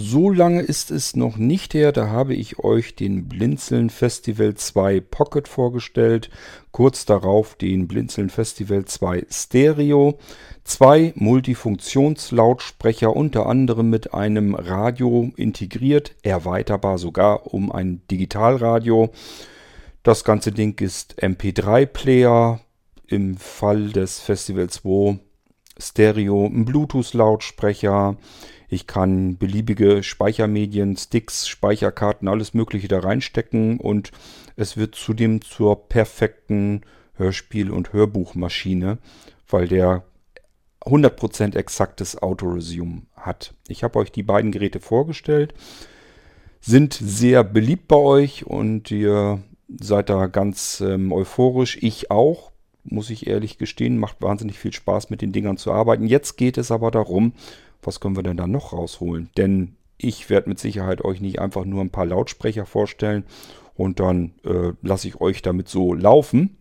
so lange ist es noch nicht her, da habe ich euch den Blinzeln Festival 2 Pocket vorgestellt, kurz darauf den Blinzeln Festival 2 Stereo, zwei Multifunktionslautsprecher unter anderem mit einem Radio integriert, erweiterbar sogar um ein Digitalradio. Das ganze Ding ist MP3-Player, im Fall des Festival 2 Stereo, ein Bluetooth-Lautsprecher, ich kann beliebige Speichermedien, Sticks, Speicherkarten, alles Mögliche da reinstecken und es wird zudem zur perfekten Hörspiel- und Hörbuchmaschine, weil der 100% exaktes Autoresume hat. Ich habe euch die beiden Geräte vorgestellt, sind sehr beliebt bei euch und ihr seid da ganz ähm, euphorisch. Ich auch, muss ich ehrlich gestehen, macht wahnsinnig viel Spaß mit den Dingern zu arbeiten. Jetzt geht es aber darum, was können wir denn da noch rausholen? Denn ich werde mit Sicherheit euch nicht einfach nur ein paar Lautsprecher vorstellen und dann äh, lasse ich euch damit so laufen,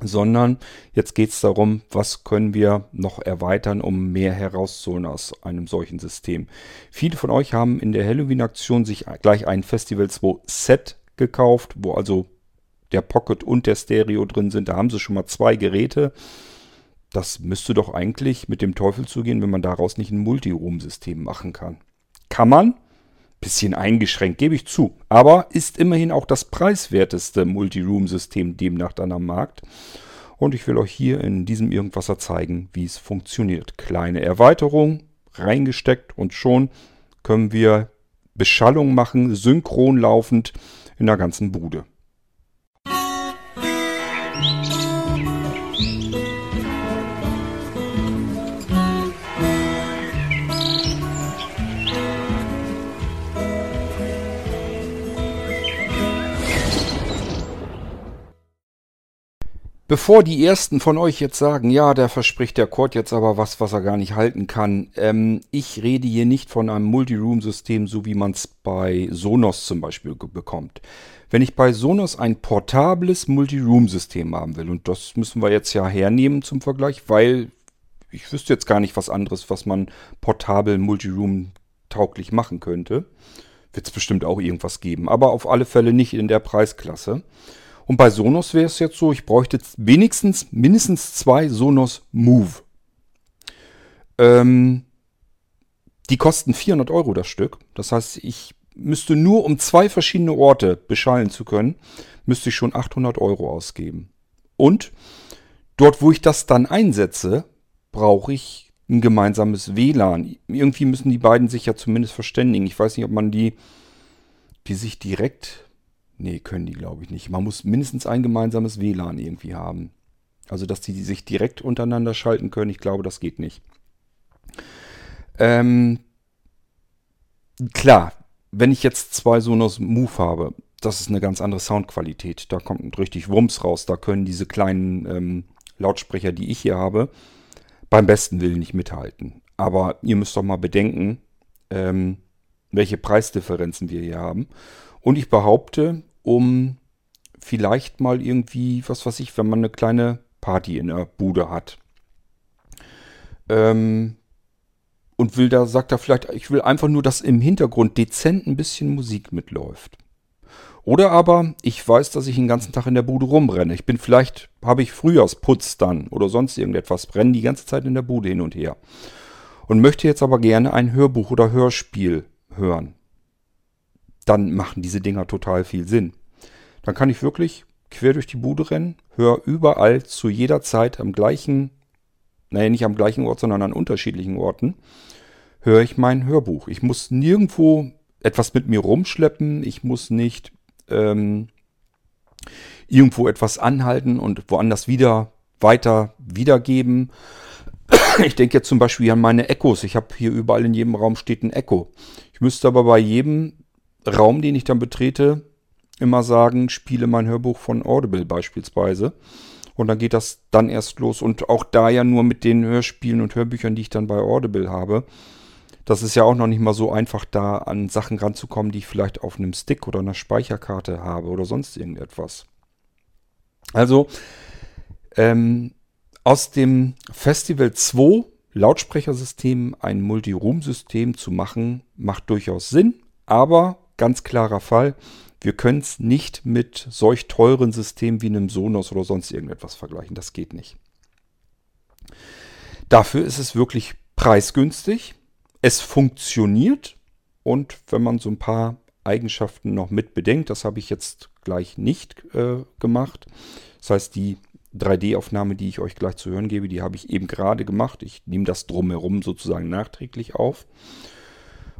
sondern jetzt geht es darum, was können wir noch erweitern, um mehr herauszuholen aus einem solchen System. Viele von euch haben in der Halloween-Aktion sich gleich ein Festival 2 Set gekauft, wo also der Pocket und der Stereo drin sind. Da haben sie schon mal zwei Geräte. Das müsste doch eigentlich mit dem Teufel zugehen, wenn man daraus nicht ein Multiroom-System machen kann. Kann man? Bisschen eingeschränkt, gebe ich zu. Aber ist immerhin auch das preiswerteste Multiroom-System demnach dann am Markt. Und ich will euch hier in diesem Irgendwasser zeigen, wie es funktioniert. Kleine Erweiterung, reingesteckt und schon können wir Beschallung machen, synchron laufend in der ganzen Bude. Bevor die ersten von euch jetzt sagen, ja, der verspricht der Cord jetzt aber was, was er gar nicht halten kann. Ähm, ich rede hier nicht von einem Multiroom-System, so wie man es bei Sonos zum Beispiel bekommt. Wenn ich bei Sonos ein portables Multiroom-System haben will, und das müssen wir jetzt ja hernehmen zum Vergleich, weil ich wüsste jetzt gar nicht was anderes, was man portabel Multiroom tauglich machen könnte. Wird es bestimmt auch irgendwas geben, aber auf alle Fälle nicht in der Preisklasse. Und bei Sonos wäre es jetzt so, ich bräuchte wenigstens mindestens zwei Sonos Move. Ähm, die kosten 400 Euro das Stück. Das heißt, ich müsste nur, um zwei verschiedene Orte beschallen zu können, müsste ich schon 800 Euro ausgeben. Und dort, wo ich das dann einsetze, brauche ich ein gemeinsames WLAN. Irgendwie müssen die beiden sich ja zumindest verständigen. Ich weiß nicht, ob man die, die sich direkt Nee, können die, glaube ich, nicht. Man muss mindestens ein gemeinsames WLAN irgendwie haben. Also, dass die sich direkt untereinander schalten können, ich glaube, das geht nicht. Ähm, klar, wenn ich jetzt zwei Sonos Move habe, das ist eine ganz andere Soundqualität. Da kommt richtig Wumms raus. Da können diese kleinen ähm, Lautsprecher, die ich hier habe, beim besten Willen nicht mithalten. Aber ihr müsst doch mal bedenken, ähm, welche Preisdifferenzen wir hier haben. Und ich behaupte, um vielleicht mal irgendwie, was weiß ich, wenn man eine kleine Party in der Bude hat. Ähm, und will da, sagt er vielleicht, ich will einfach nur, dass im Hintergrund dezent ein bisschen Musik mitläuft. Oder aber, ich weiß, dass ich den ganzen Tag in der Bude rumrenne. Ich bin vielleicht, habe ich Frühjahrsputz dann oder sonst irgendetwas, brenne die ganze Zeit in der Bude hin und her. Und möchte jetzt aber gerne ein Hörbuch oder Hörspiel hören dann machen diese Dinger total viel Sinn. Dann kann ich wirklich quer durch die Bude rennen, höre überall zu jeder Zeit am gleichen, naja, nicht am gleichen Ort, sondern an unterschiedlichen Orten, höre ich mein Hörbuch. Ich muss nirgendwo etwas mit mir rumschleppen, ich muss nicht ähm, irgendwo etwas anhalten und woanders wieder weiter wiedergeben. Ich denke jetzt zum Beispiel an meine Echos. Ich habe hier überall in jedem Raum steht ein Echo. Ich müsste aber bei jedem Raum, den ich dann betrete, immer sagen, spiele mein Hörbuch von Audible beispielsweise. Und dann geht das dann erst los. Und auch da ja nur mit den Hörspielen und Hörbüchern, die ich dann bei Audible habe. Das ist ja auch noch nicht mal so einfach, da an Sachen ranzukommen, die ich vielleicht auf einem Stick oder einer Speicherkarte habe oder sonst irgendetwas. Also, ähm, aus dem Festival 2 Lautsprechersystem ein Multiroom-System zu machen, macht durchaus Sinn, aber ganz klarer Fall, wir können es nicht mit solch teuren Systemen wie einem Sonos oder sonst irgendetwas vergleichen. Das geht nicht. Dafür ist es wirklich preisgünstig. Es funktioniert und wenn man so ein paar Eigenschaften noch mit bedenkt, das habe ich jetzt gleich nicht äh, gemacht. Das heißt, die 3D-Aufnahme, die ich euch gleich zu hören gebe, die habe ich eben gerade gemacht. Ich nehme das drumherum sozusagen nachträglich auf.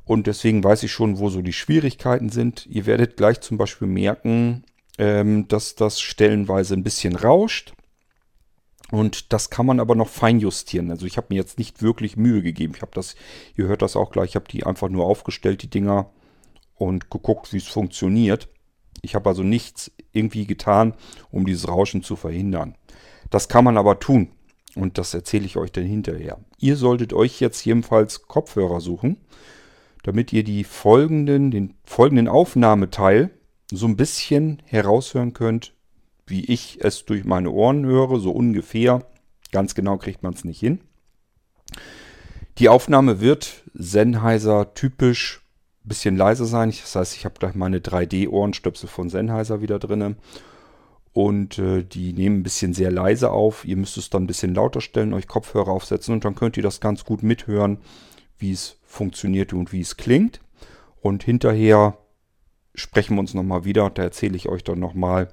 Und deswegen weiß ich schon, wo so die Schwierigkeiten sind. Ihr werdet gleich zum Beispiel merken, ähm, dass das stellenweise ein bisschen rauscht. Und das kann man aber noch fein justieren. Also ich habe mir jetzt nicht wirklich Mühe gegeben. Ich habe das, ihr hört das auch gleich, ich habe die einfach nur aufgestellt, die Dinger, und geguckt, wie es funktioniert. Ich habe also nichts irgendwie getan, um dieses Rauschen zu verhindern. Das kann man aber tun. Und das erzähle ich euch dann hinterher. Ihr solltet euch jetzt jedenfalls Kopfhörer suchen, damit ihr die folgenden, den folgenden Aufnahmeteil so ein bisschen heraushören könnt, wie ich es durch meine Ohren höre, so ungefähr. Ganz genau kriegt man es nicht hin. Die Aufnahme wird Sennheiser typisch ein bisschen leiser sein. Das heißt, ich habe gleich meine 3D-Ohrenstöpsel von Sennheiser wieder drin. Und äh, die nehmen ein bisschen sehr leise auf. Ihr müsst es dann ein bisschen lauter stellen, euch Kopfhörer aufsetzen und dann könnt ihr das ganz gut mithören, wie es funktioniert und wie es klingt. Und hinterher sprechen wir uns nochmal wieder. Da erzähle ich euch dann nochmal,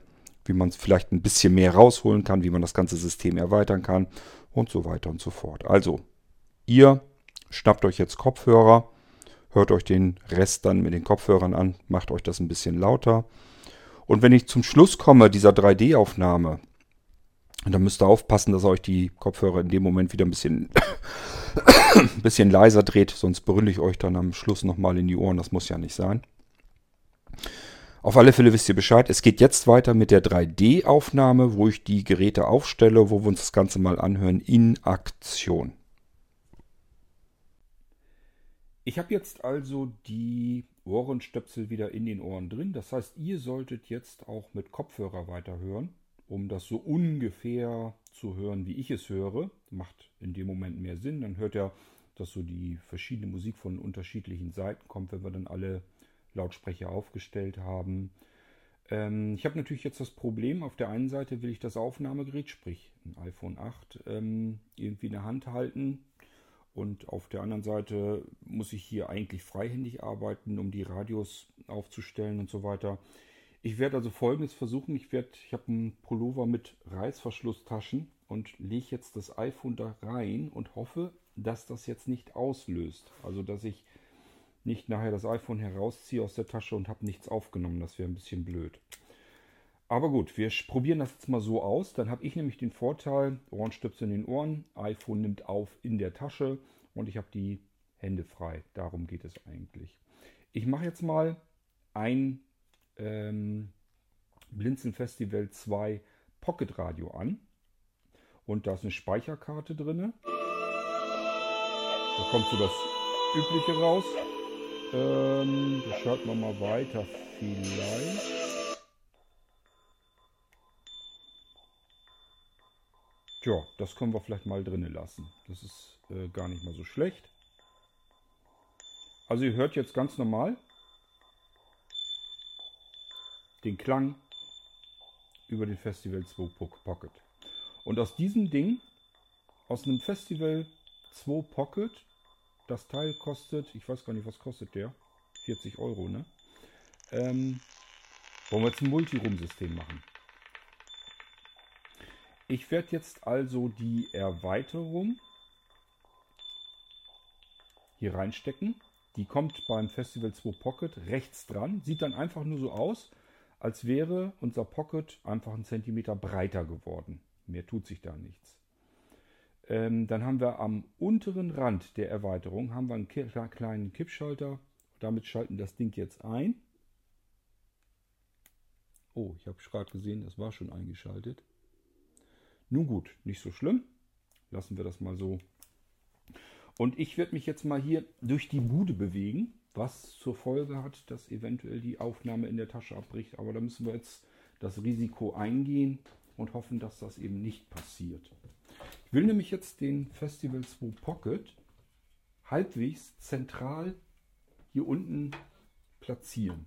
wie man es vielleicht ein bisschen mehr rausholen kann, wie man das ganze System erweitern kann und so weiter und so fort. Also, ihr schnappt euch jetzt Kopfhörer, hört euch den Rest dann mit den Kopfhörern an, macht euch das ein bisschen lauter. Und wenn ich zum Schluss komme dieser 3D-Aufnahme, dann müsst ihr aufpassen, dass ihr euch die Kopfhörer in dem Moment wieder ein bisschen, bisschen leiser dreht, sonst brülle ich euch dann am Schluss nochmal in die Ohren. Das muss ja nicht sein. Auf alle Fälle wisst ihr Bescheid. Es geht jetzt weiter mit der 3D-Aufnahme, wo ich die Geräte aufstelle, wo wir uns das Ganze mal anhören in Aktion. Ich habe jetzt also die Ohrenstöpsel wieder in den Ohren drin. Das heißt, ihr solltet jetzt auch mit Kopfhörer weiterhören, um das so ungefähr zu hören, wie ich es höre. Macht in dem Moment mehr Sinn. Dann hört ihr, dass so die verschiedene Musik von unterschiedlichen Seiten kommt, wenn wir dann alle Lautsprecher aufgestellt haben. Ähm, ich habe natürlich jetzt das Problem, auf der einen Seite will ich das Aufnahmegerät, sprich ein iPhone 8, ähm, irgendwie in der Hand halten. Und auf der anderen Seite muss ich hier eigentlich freihändig arbeiten, um die Radios aufzustellen und so weiter. Ich werde also folgendes versuchen. Ich werde, ich habe einen Pullover mit Reißverschlusstaschen und lege jetzt das iPhone da rein und hoffe, dass das jetzt nicht auslöst. Also dass ich nicht nachher das iPhone herausziehe aus der Tasche und habe nichts aufgenommen. Das wäre ein bisschen blöd. Aber gut, wir probieren das jetzt mal so aus. Dann habe ich nämlich den Vorteil, Ohrenstöpsel in den Ohren, iPhone nimmt auf in der Tasche und ich habe die Hände frei. Darum geht es eigentlich. Ich mache jetzt mal ein ähm, Blinzeln Festival 2 Pocket Radio an. Und da ist eine Speicherkarte drin. Da kommt so das Übliche raus. Ähm, schalten wir mal weiter vielleicht. Tja, das können wir vielleicht mal drinnen lassen. Das ist äh, gar nicht mal so schlecht. Also ihr hört jetzt ganz normal den Klang über den Festival 2 Pocket. Und aus diesem Ding, aus einem Festival 2 Pocket, das Teil kostet, ich weiß gar nicht, was kostet der? 40 Euro, ne? Ähm, wollen wir jetzt ein Multiroom-System machen. Ich werde jetzt also die Erweiterung hier reinstecken. Die kommt beim Festival 2 Pocket rechts dran. Sieht dann einfach nur so aus, als wäre unser Pocket einfach einen Zentimeter breiter geworden. Mehr tut sich da nichts. Ähm, dann haben wir am unteren Rand der Erweiterung haben wir einen kleinen Kippschalter. Damit schalten das Ding jetzt ein. Oh, ich habe gerade gesehen, das war schon eingeschaltet. Nun gut, nicht so schlimm. Lassen wir das mal so. Und ich werde mich jetzt mal hier durch die Bude bewegen, was zur Folge hat, dass eventuell die Aufnahme in der Tasche abbricht. Aber da müssen wir jetzt das Risiko eingehen und hoffen, dass das eben nicht passiert. Ich will nämlich jetzt den Festival 2 Pocket halbwegs zentral hier unten platzieren.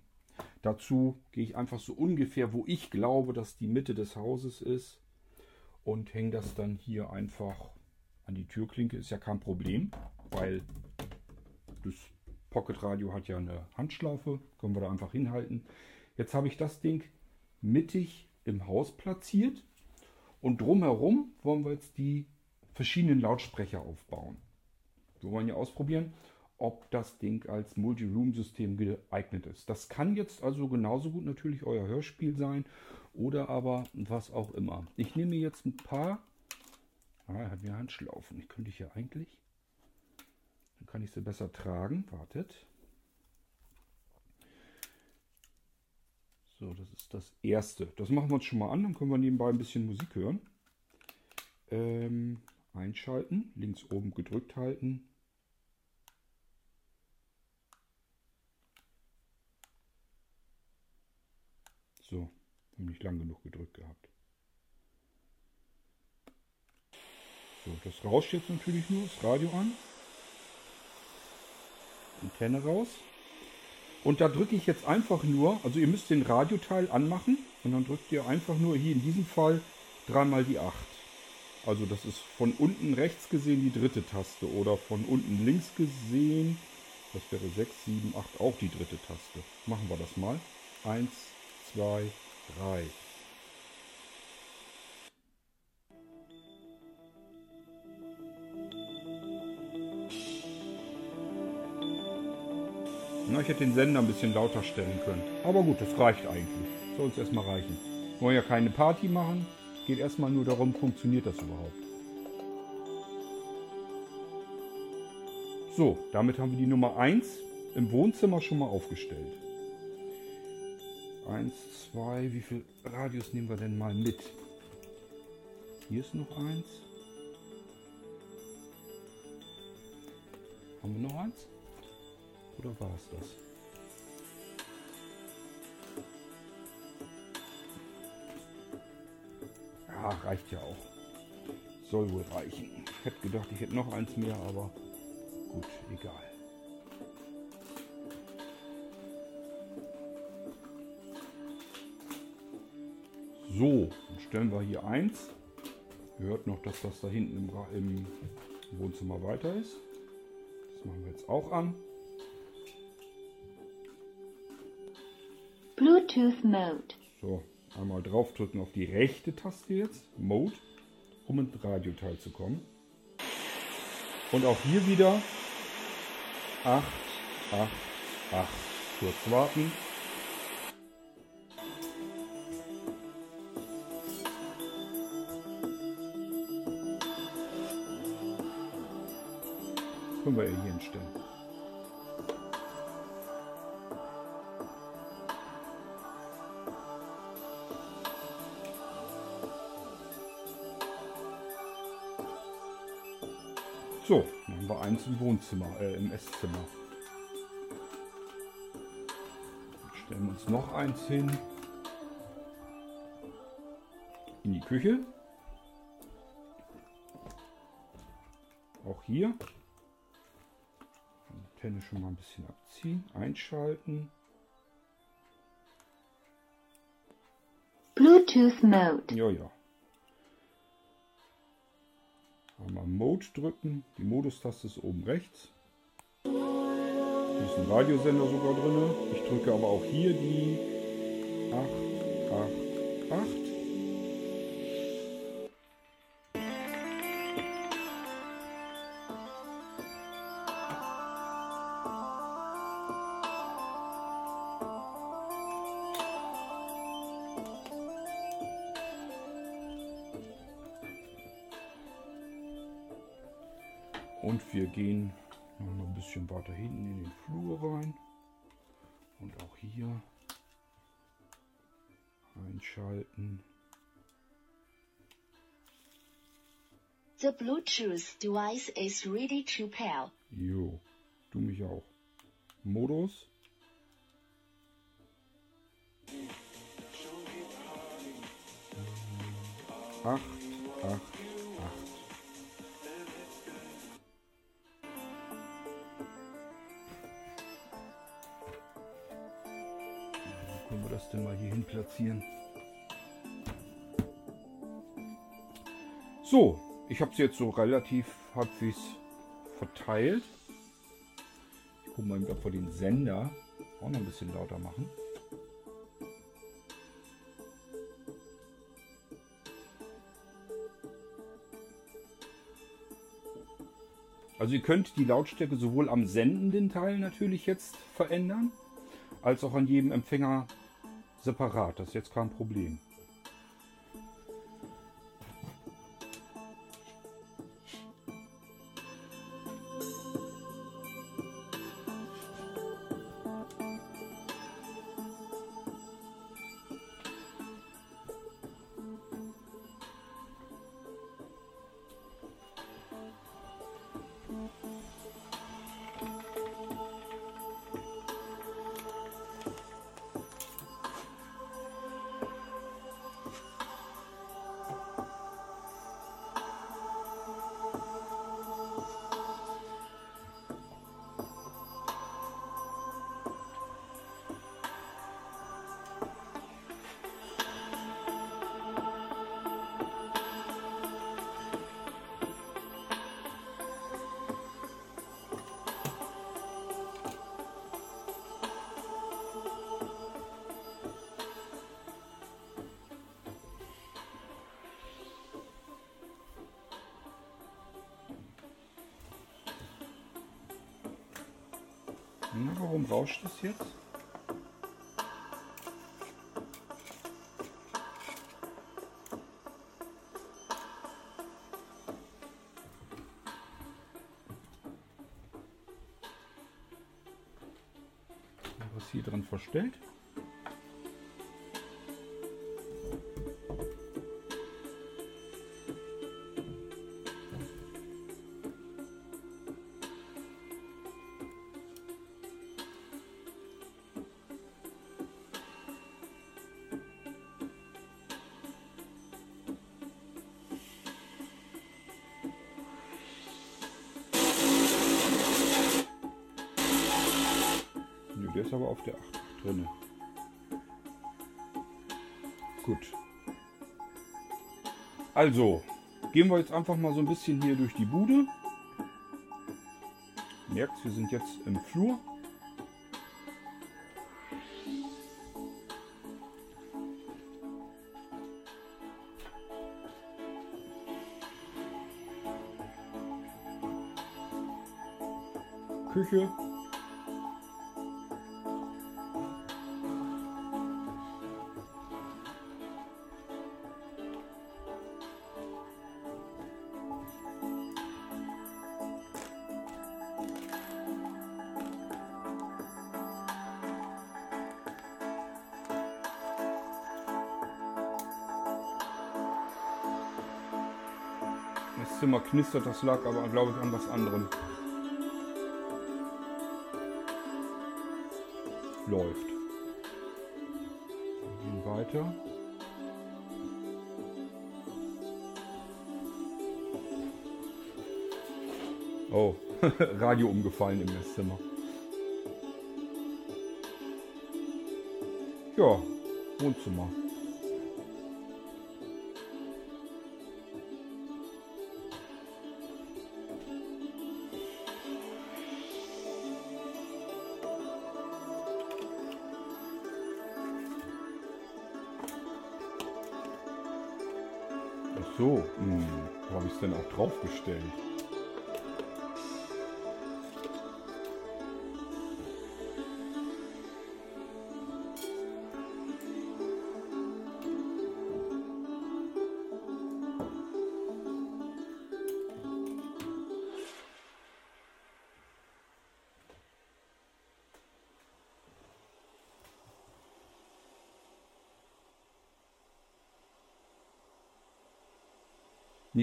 Dazu gehe ich einfach so ungefähr, wo ich glaube, dass die Mitte des Hauses ist und hänge das dann hier einfach an die Türklinke. Ist ja kein Problem, weil das Pocket Radio hat ja eine Handschlaufe, können wir da einfach hinhalten. Jetzt habe ich das Ding mittig im Haus platziert und drumherum wollen wir jetzt die verschiedenen Lautsprecher aufbauen. Wir wollen ja ausprobieren, ob das Ding als Multi-Room-System geeignet ist. Das kann jetzt also genauso gut natürlich euer Hörspiel sein oder aber was auch immer. Ich nehme jetzt ein paar. Ah, er hat mir Handschlaufen. Die könnte ich ja eigentlich. Dann kann ich sie besser tragen. Wartet. So, das ist das erste. Das machen wir uns schon mal an. Dann können wir nebenbei ein bisschen Musik hören. Ähm, einschalten. Links oben gedrückt halten. So, habe nicht lang genug gedrückt gehabt. So, das rauscht jetzt natürlich nur, das Radio an. Antenne raus. Und da drücke ich jetzt einfach nur, also ihr müsst den Radioteil anmachen und dann drückt ihr einfach nur hier in diesem Fall dreimal die 8. Also das ist von unten rechts gesehen die dritte Taste oder von unten links gesehen, das wäre 6, 7, 8 auch die dritte Taste. Machen wir das mal. 1, zwei, drei. Na, ich hätte den Sender ein bisschen lauter stellen können. Aber gut, das reicht eigentlich. Soll uns erstmal reichen. Wir wollen ja keine Party machen. Geht erstmal nur darum, funktioniert das überhaupt. So, damit haben wir die Nummer 1 im Wohnzimmer schon mal aufgestellt. Eins, zwei, wie viel Radius nehmen wir denn mal mit? Hier ist noch eins. Haben wir noch eins? Oder war es das? Ja, reicht ja auch. Soll wohl reichen. Ich hätte gedacht, ich hätte noch eins mehr, aber gut, egal. So, dann stellen wir hier eins. Hört noch, dass das da hinten im, im Wohnzimmer weiter ist. Das machen wir jetzt auch an. Bluetooth Mode. So, einmal draufdrücken auf die rechte Taste jetzt, Mode, um ins Radioteil zu kommen. Und auch hier wieder 8, 8, 8. Kurz warten. Können wir hier hinstellen. Wir eins im Wohnzimmer, äh, im Esszimmer. Dann stellen wir uns noch eins hin. In die Küche. Auch hier. Antenne schon mal ein bisschen abziehen, einschalten. Bluetooth Mode. Ja, ja. Mode drücken. Die Modustaste ist oben rechts. Hier ist ein Radiosender sogar drin. Ich drücke aber auch hier die 8, 8, 8. bisschen weiter hinten in den Flur rein. Und auch hier einschalten. The Bluetooth device is ready to pair. Jo, du mich auch. Modus. Acht, acht. Das denn mal hier hin platzieren? So, ich habe es jetzt so relativ halbwegs verteilt. Ich gucke mal, ob wir den Sender auch noch ein bisschen lauter machen. Also ihr könnt die Lautstärke sowohl am sendenden Teil natürlich jetzt verändern, als auch an jedem Empfänger separat. Das ist jetzt kein Problem. Na, warum rauscht das jetzt? Aber auf der 8 drinne. Gut. Also, gehen wir jetzt einfach mal so ein bisschen hier durch die Bude. Merkt, wir sind jetzt im Flur. Küche. Zimmer knistert, das lag aber, glaube ich, an was anderem. Läuft. Gehen weiter. Oh, Radio umgefallen im Esszimmer. Ja, Wohnzimmer. Denn auch draufgestellt?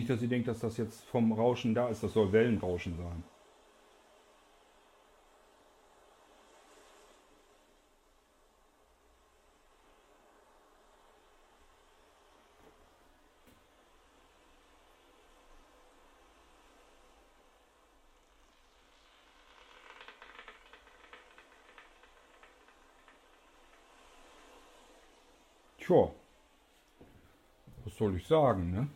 Nicht, dass ihr denkt, dass das jetzt vom Rauschen da ist. Das soll Wellenrauschen sein. Tja, was soll ich sagen, ne?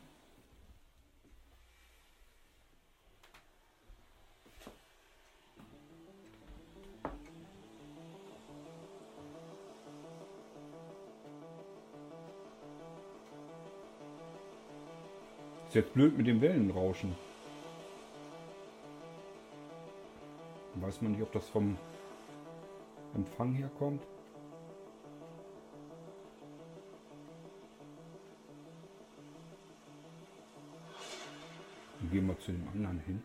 Jetzt blöd mit dem Wellenrauschen. Weiß man nicht, ob das vom Empfang herkommt. Dann gehen wir zu dem anderen hin.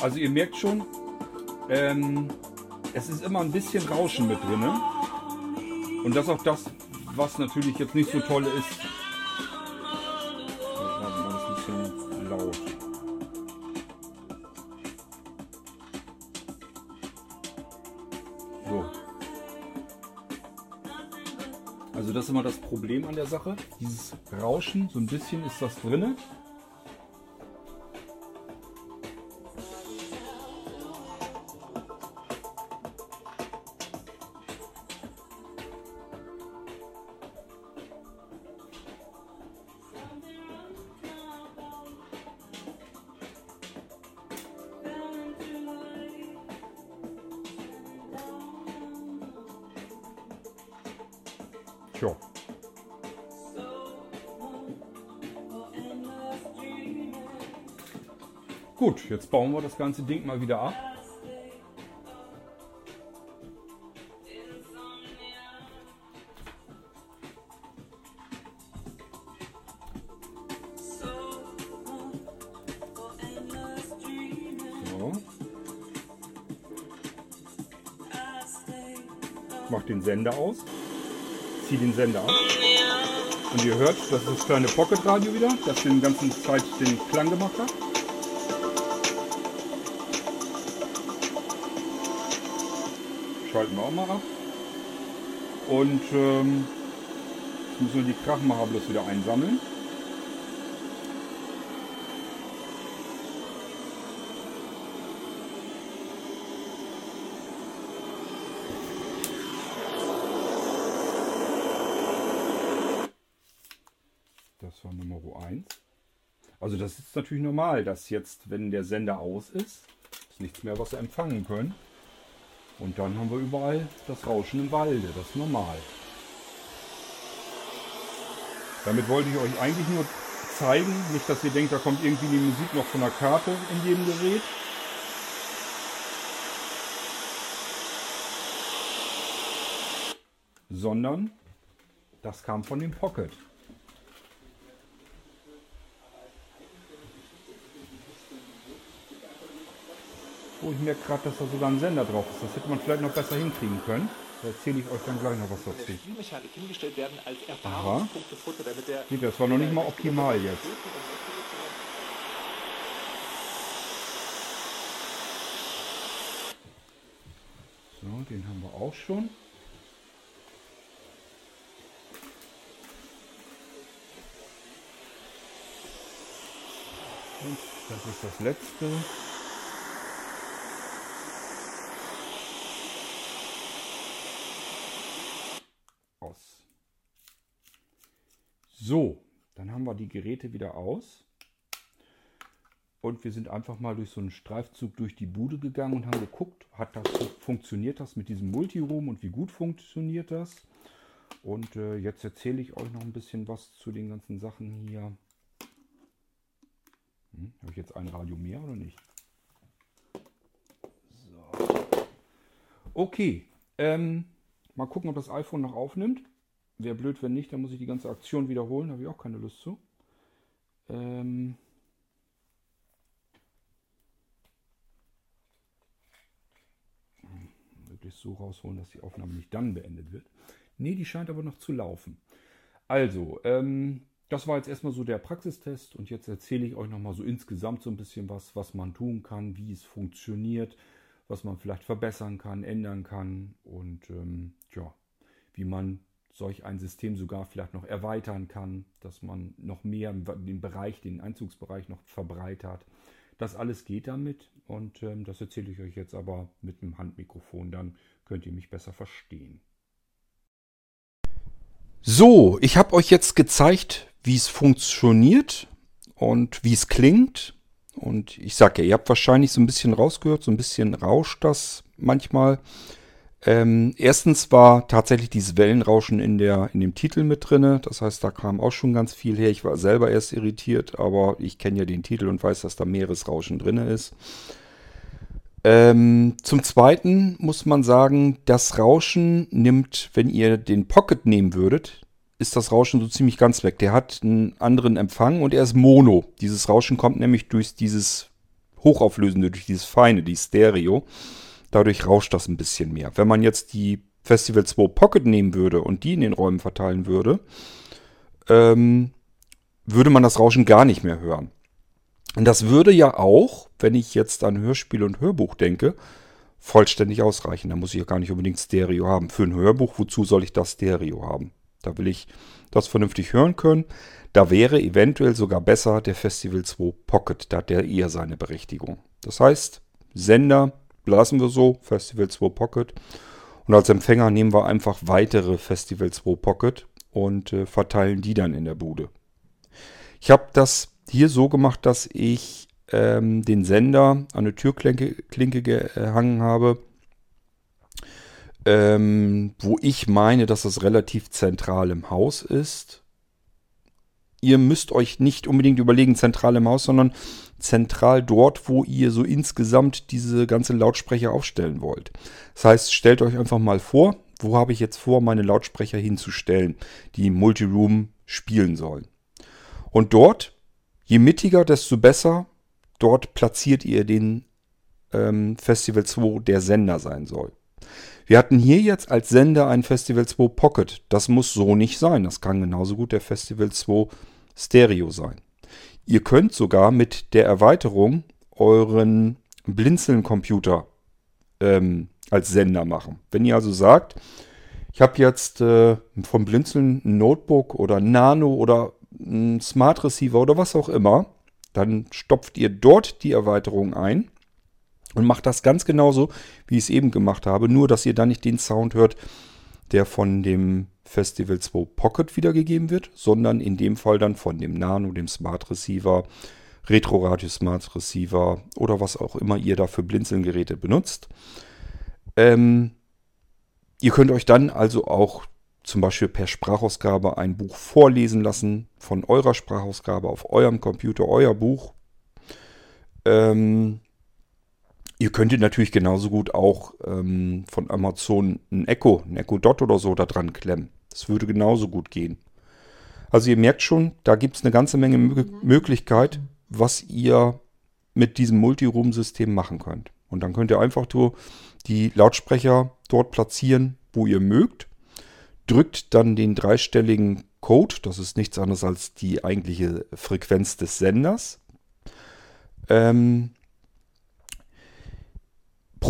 Also ihr merkt schon, ähm, es ist immer ein bisschen Rauschen mit drin. Und das ist auch das, was natürlich jetzt nicht so toll ist. Also das ist immer das Problem an der Sache. Dieses Rauschen, so ein bisschen ist das drinne. Jetzt bauen wir das ganze Ding mal wieder ab. So. Ich mach den Sender aus. Zieh den Sender ab. Und ihr hört, das ist das kleine Pocket Radio wieder, das den ganzen Zeit den Klang gemacht hat. Schalten wir auch mal ab. Und ähm, jetzt müssen wir die Krachmacher bloß wieder einsammeln. Das war Nummer 1. Also das ist natürlich normal, dass jetzt, wenn der Sender aus ist, ist nichts mehr, was wir empfangen können. Und dann haben wir überall das Rauschen im Walde. Das ist normal. Damit wollte ich euch eigentlich nur zeigen, nicht, dass ihr denkt, da kommt irgendwie die Musik noch von der Karte in jedem Gerät. Sondern das kam von dem Pocket. Oh, ich merke gerade, dass da sogar ein Sender drauf ist. Das hätte man vielleicht noch besser hinkriegen können. Da erzähle ich euch dann gleich noch was dazu. Der Nee, das war noch nicht mal optimal jetzt. So, den haben wir auch schon. Und das ist das letzte. Aus. So, dann haben wir die Geräte wieder aus. Und wir sind einfach mal durch so einen Streifzug durch die Bude gegangen und haben geguckt, hat das, funktioniert das mit diesem Multiroom und wie gut funktioniert das. Und äh, jetzt erzähle ich euch noch ein bisschen was zu den ganzen Sachen hier. Hm, Habe ich jetzt ein Radio mehr oder nicht? So. Okay, ähm, mal gucken, ob das iPhone noch aufnimmt. Wäre blöd, wenn nicht, dann muss ich die ganze Aktion wiederholen. Da habe ich auch keine Lust zu. Ähm möglichst so rausholen, dass die Aufnahme nicht dann beendet wird. Nee, die scheint aber noch zu laufen. Also, ähm, das war jetzt erstmal so der Praxistest und jetzt erzähle ich euch nochmal so insgesamt so ein bisschen was, was man tun kann, wie es funktioniert, was man vielleicht verbessern kann, ändern kann und ähm, ja, wie man solch ein System sogar vielleicht noch erweitern kann, dass man noch mehr den Bereich, den Einzugsbereich noch verbreitert. Das alles geht damit und ähm, das erzähle ich euch jetzt aber mit einem Handmikrofon, dann könnt ihr mich besser verstehen. So, ich habe euch jetzt gezeigt, wie es funktioniert und wie es klingt. Und ich sage ja, ihr habt wahrscheinlich so ein bisschen rausgehört, so ein bisschen rauscht das manchmal. Ähm, erstens war tatsächlich dieses Wellenrauschen in, der, in dem Titel mit drin. Das heißt, da kam auch schon ganz viel her. Ich war selber erst irritiert, aber ich kenne ja den Titel und weiß, dass da Meeresrauschen drin ist. Ähm, zum Zweiten muss man sagen, das Rauschen nimmt, wenn ihr den Pocket nehmen würdet, ist das Rauschen so ziemlich ganz weg. Der hat einen anderen Empfang und er ist Mono. Dieses Rauschen kommt nämlich durch dieses Hochauflösende, durch dieses Feine, die Stereo. Dadurch rauscht das ein bisschen mehr. Wenn man jetzt die Festival 2 Pocket nehmen würde und die in den Räumen verteilen würde, ähm, würde man das Rauschen gar nicht mehr hören. Und das würde ja auch, wenn ich jetzt an Hörspiel und Hörbuch denke, vollständig ausreichen. Da muss ich ja gar nicht unbedingt Stereo haben. Für ein Hörbuch, wozu soll ich das Stereo haben? Da will ich das vernünftig hören können. Da wäre eventuell sogar besser der Festival 2 Pocket. Da hat der eher seine Berechtigung. Das heißt, Sender lassen wir so, Festival 2 Pocket. Und als Empfänger nehmen wir einfach weitere Festival 2 Pocket und äh, verteilen die dann in der Bude. Ich habe das hier so gemacht, dass ich ähm, den Sender an eine Türklinke Klinke gehangen habe, ähm, wo ich meine, dass das relativ zentral im Haus ist. Ihr müsst euch nicht unbedingt überlegen, zentral im Haus, sondern zentral dort, wo ihr so insgesamt diese ganze Lautsprecher aufstellen wollt. Das heißt, stellt euch einfach mal vor, wo habe ich jetzt vor, meine Lautsprecher hinzustellen, die Multiroom spielen sollen. Und dort, je mittiger, desto besser, dort platziert ihr den ähm, Festival 2, der Sender sein soll. Wir hatten hier jetzt als Sender ein Festival 2 Pocket. Das muss so nicht sein. Das kann genauso gut der Festival 2 Stereo sein. Ihr könnt sogar mit der Erweiterung euren Blinzeln-Computer ähm, als Sender machen. Wenn ihr also sagt, ich habe jetzt äh, vom Blinzeln ein Notebook oder Nano oder ein Smart Receiver oder was auch immer, dann stopft ihr dort die Erweiterung ein und macht das ganz genauso, wie ich es eben gemacht habe, nur dass ihr dann nicht den Sound hört, der von dem Festival 2 Pocket wiedergegeben wird, sondern in dem Fall dann von dem Nano, dem Smart Receiver, Retro Radio Smart Receiver oder was auch immer ihr da für Blinzelgeräte benutzt. Ähm, ihr könnt euch dann also auch zum Beispiel per Sprachausgabe ein Buch vorlesen lassen von eurer Sprachausgabe auf eurem Computer, euer Buch. Ähm, Ihr könntet natürlich genauso gut auch ähm, von Amazon ein Echo, ein Echo Dot oder so da dran klemmen. Das würde genauso gut gehen. Also ihr merkt schon, da gibt es eine ganze Menge Mö Möglichkeit, was ihr mit diesem Multiroom-System machen könnt. Und dann könnt ihr einfach nur die Lautsprecher dort platzieren, wo ihr mögt. Drückt dann den dreistelligen Code, das ist nichts anderes als die eigentliche Frequenz des Senders. Ähm,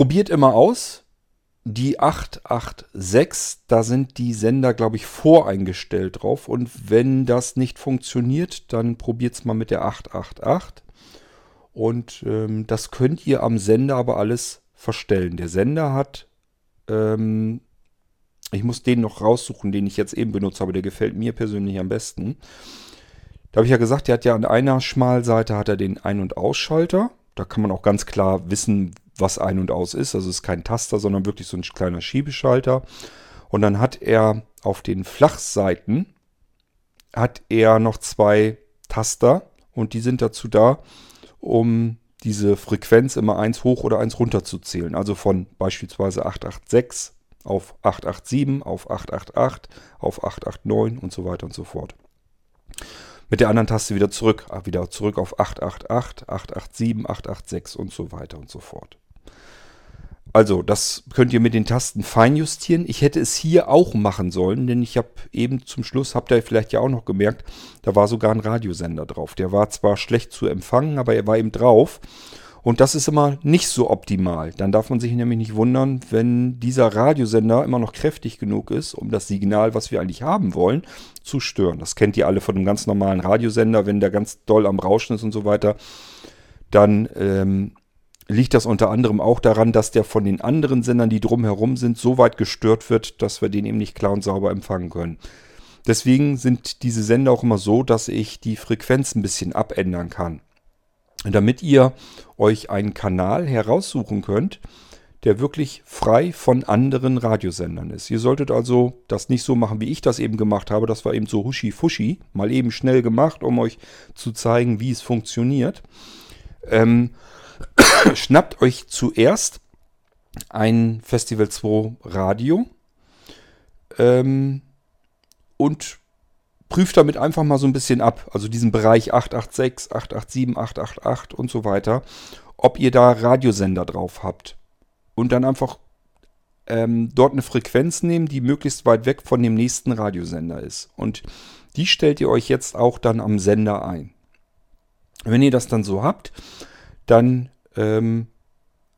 probiert immer aus. Die 886, da sind die Sender, glaube ich, voreingestellt drauf. Und wenn das nicht funktioniert, dann probiert es mal mit der 888. Und ähm, das könnt ihr am Sender aber alles verstellen. Der Sender hat, ähm, ich muss den noch raussuchen, den ich jetzt eben benutze, aber der gefällt mir persönlich am besten. Da habe ich ja gesagt, der hat ja an einer Schmalseite hat er den Ein- und Ausschalter. Da kann man auch ganz klar wissen, was ein und aus ist. Also es ist kein Taster, sondern wirklich so ein kleiner Schiebeschalter. Und dann hat er auf den Flachseiten hat er noch zwei Taster und die sind dazu da, um diese Frequenz immer eins hoch oder eins runter zu zählen. Also von beispielsweise 886 auf 887, auf 888, auf 889 und so weiter und so fort. Mit der anderen Taste wieder zurück, ah, wieder zurück auf 888, 887, 886 und so weiter und so fort. Also, das könnt ihr mit den Tasten feinjustieren. Ich hätte es hier auch machen sollen, denn ich habe eben zum Schluss, habt ihr vielleicht ja auch noch gemerkt, da war sogar ein Radiosender drauf. Der war zwar schlecht zu empfangen, aber er war eben drauf. Und das ist immer nicht so optimal. Dann darf man sich nämlich nicht wundern, wenn dieser Radiosender immer noch kräftig genug ist, um das Signal, was wir eigentlich haben wollen, zu stören. Das kennt ihr alle von einem ganz normalen Radiosender, wenn der ganz doll am Rauschen ist und so weiter. Dann ähm, liegt das unter anderem auch daran, dass der von den anderen Sendern, die drumherum sind, so weit gestört wird, dass wir den eben nicht klar und sauber empfangen können. Deswegen sind diese Sender auch immer so, dass ich die Frequenz ein bisschen abändern kann. Damit ihr euch einen Kanal heraussuchen könnt, der wirklich frei von anderen Radiosendern ist. Ihr solltet also das nicht so machen, wie ich das eben gemacht habe. Das war eben so huschi-fuschi, mal eben schnell gemacht, um euch zu zeigen, wie es funktioniert. Ähm, schnappt euch zuerst ein Festival 2 Radio ähm, und prüft damit einfach mal so ein bisschen ab, also diesen Bereich 886, 887, 888 und so weiter, ob ihr da Radiosender drauf habt. Und dann einfach ähm, dort eine Frequenz nehmen, die möglichst weit weg von dem nächsten Radiosender ist. Und die stellt ihr euch jetzt auch dann am Sender ein. Wenn ihr das dann so habt, dann ähm,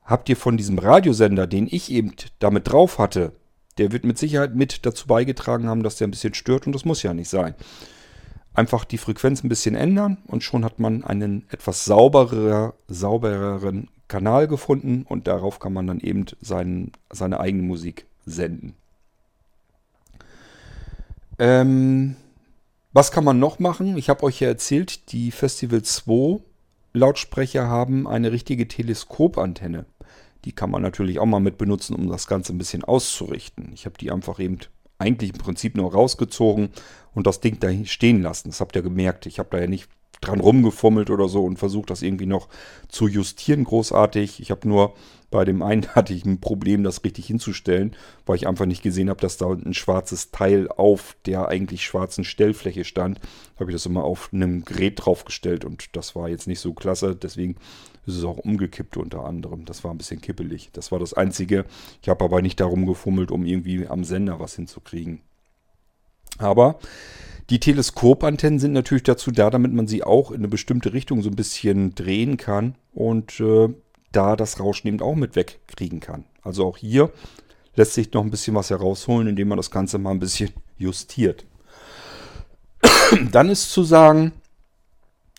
habt ihr von diesem Radiosender, den ich eben damit drauf hatte, der wird mit Sicherheit mit dazu beigetragen haben, dass der ein bisschen stört und das muss ja nicht sein. Einfach die Frequenz ein bisschen ändern und schon hat man einen etwas sauberer, saubereren Kanal gefunden und darauf kann man dann eben sein, seine eigene Musik senden. Ähm, was kann man noch machen? Ich habe euch ja erzählt, die Festival 2 Lautsprecher haben eine richtige Teleskopantenne. Die kann man natürlich auch mal mit benutzen, um das Ganze ein bisschen auszurichten. Ich habe die einfach eben eigentlich im Prinzip nur rausgezogen und das Ding da stehen lassen. Das habt ihr gemerkt. Ich habe da ja nicht dran rumgefummelt oder so und versucht das irgendwie noch zu justieren großartig. Ich habe nur bei dem einen hatte ich ein Problem, das richtig hinzustellen, weil ich einfach nicht gesehen habe, dass da ein schwarzes Teil auf der eigentlich schwarzen Stellfläche stand. Habe ich das immer auf einem Gerät draufgestellt und das war jetzt nicht so klasse. Deswegen ist es auch umgekippt unter anderem. Das war ein bisschen kippelig. Das war das Einzige. Ich habe aber nicht darum gefummelt, um irgendwie am Sender was hinzukriegen. Aber die Teleskopantennen sind natürlich dazu da, damit man sie auch in eine bestimmte Richtung so ein bisschen drehen kann und äh, da das Rauschen eben auch mit wegkriegen kann. Also auch hier lässt sich noch ein bisschen was herausholen, indem man das Ganze mal ein bisschen justiert. Dann ist zu sagen,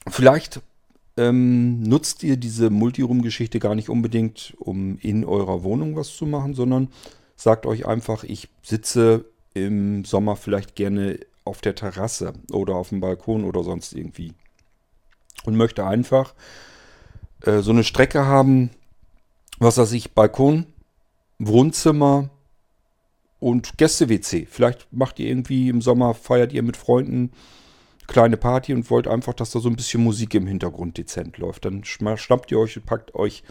vielleicht ähm, nutzt ihr diese Multiroom-Geschichte gar nicht unbedingt, um in eurer Wohnung was zu machen, sondern sagt euch einfach, ich sitze im Sommer vielleicht gerne auf der Terrasse oder auf dem Balkon oder sonst irgendwie. Und möchte einfach äh, so eine Strecke haben, was weiß ich, Balkon, Wohnzimmer und Gäste-WC. Vielleicht macht ihr irgendwie im Sommer, feiert ihr mit Freunden kleine Party und wollt einfach, dass da so ein bisschen Musik im Hintergrund dezent läuft. Dann schnappt ihr euch und packt euch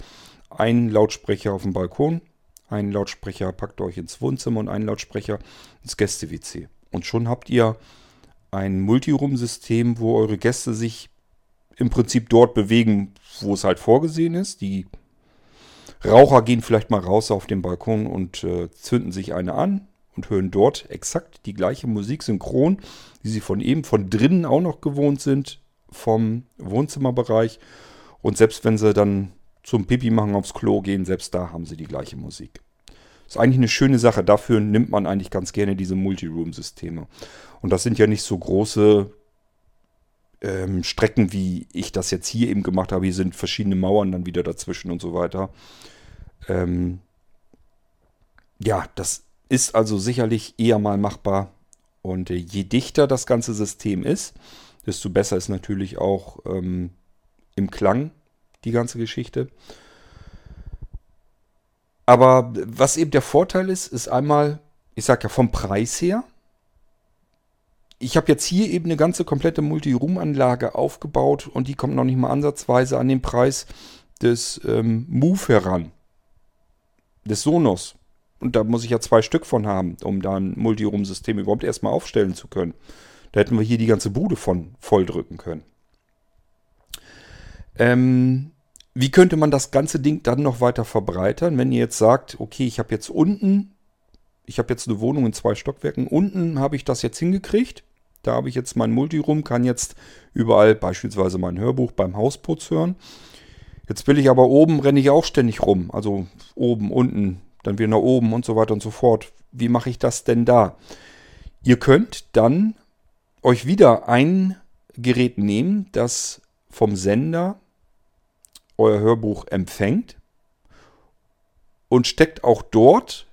einen Lautsprecher auf den Balkon, einen Lautsprecher packt euch ins Wohnzimmer und einen Lautsprecher ins Gäste-WC. Und schon habt ihr ein Multiroom-System, wo eure Gäste sich im Prinzip dort bewegen, wo es halt vorgesehen ist. Die Raucher gehen vielleicht mal raus auf den Balkon und äh, zünden sich eine an und hören dort exakt die gleiche Musik synchron, wie sie von eben von drinnen auch noch gewohnt sind, vom Wohnzimmerbereich. Und selbst wenn sie dann zum Pipi machen aufs Klo gehen, selbst da haben sie die gleiche Musik. Ist eigentlich eine schöne Sache. Dafür nimmt man eigentlich ganz gerne diese Multiroom-Systeme. Und das sind ja nicht so große ähm, Strecken, wie ich das jetzt hier eben gemacht habe. Hier sind verschiedene Mauern dann wieder dazwischen und so weiter. Ähm, ja, das ist also sicherlich eher mal machbar. Und äh, je dichter das ganze System ist, desto besser ist natürlich auch ähm, im Klang die ganze Geschichte. Aber was eben der Vorteil ist, ist einmal, ich sag ja vom Preis her. Ich habe jetzt hier eben eine ganze komplette Multi-Room-Anlage aufgebaut und die kommt noch nicht mal ansatzweise an den Preis, des ähm, Move heran. Des Sonos. Und da muss ich ja zwei Stück von haben, um da ein Multiroom-System überhaupt erstmal aufstellen zu können. Da hätten wir hier die ganze Bude von volldrücken können. Ähm, wie könnte man das ganze Ding dann noch weiter verbreitern, wenn ihr jetzt sagt, okay, ich habe jetzt unten, ich habe jetzt eine Wohnung in zwei Stockwerken, unten habe ich das jetzt hingekriegt. Da habe ich jetzt mein Multiroom, kann jetzt überall beispielsweise mein Hörbuch beim Hausputz hören. Jetzt will ich aber oben, renne ich auch ständig rum. Also oben, unten, dann wieder nach oben und so weiter und so fort. Wie mache ich das denn da? Ihr könnt dann euch wieder ein Gerät nehmen, das vom Sender euer Hörbuch empfängt und steckt auch dort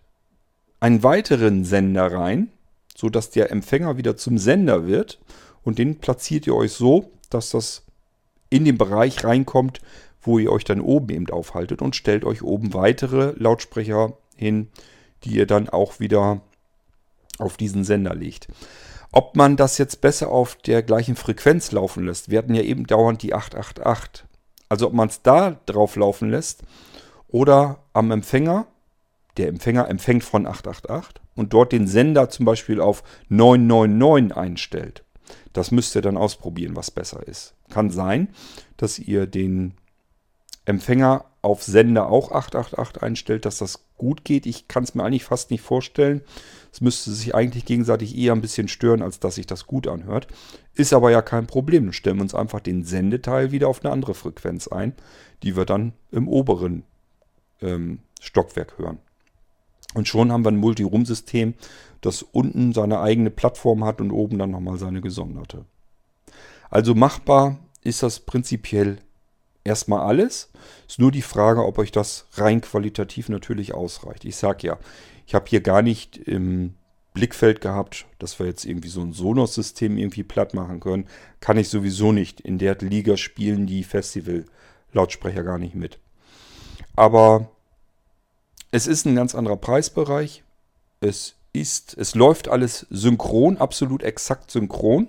einen weiteren Sender rein, sodass der Empfänger wieder zum Sender wird und den platziert ihr euch so, dass das in den Bereich reinkommt, wo ihr euch dann oben eben aufhaltet und stellt euch oben weitere Lautsprecher hin, die ihr dann auch wieder auf diesen Sender legt. Ob man das jetzt besser auf der gleichen Frequenz laufen lässt, wir hatten ja eben dauernd die 888. Also ob man es da drauf laufen lässt oder am Empfänger, der Empfänger empfängt von 888 und dort den Sender zum Beispiel auf 999 einstellt. Das müsst ihr dann ausprobieren, was besser ist. Kann sein, dass ihr den Empfänger auf Sender auch 888 einstellt, dass das gut geht. Ich kann es mir eigentlich fast nicht vorstellen. Es müsste sich eigentlich gegenseitig eher ein bisschen stören, als dass sich das gut anhört. Ist aber ja kein Problem. Dann stellen wir uns einfach den Sendeteil wieder auf eine andere Frequenz ein, die wir dann im oberen ähm, Stockwerk hören. Und schon haben wir ein Multi-Room-System, das unten seine eigene Plattform hat und oben dann nochmal seine gesonderte. Also machbar ist das prinzipiell erstmal alles. Ist nur die Frage, ob euch das rein qualitativ natürlich ausreicht. Ich sage ja, ich habe hier gar nicht im Blickfeld gehabt, dass wir jetzt irgendwie so ein Sonos-System irgendwie platt machen können. Kann ich sowieso nicht. In der Liga spielen die Festival-Lautsprecher gar nicht mit. Aber es ist ein ganz anderer Preisbereich. Es ist, es läuft alles synchron, absolut exakt synchron.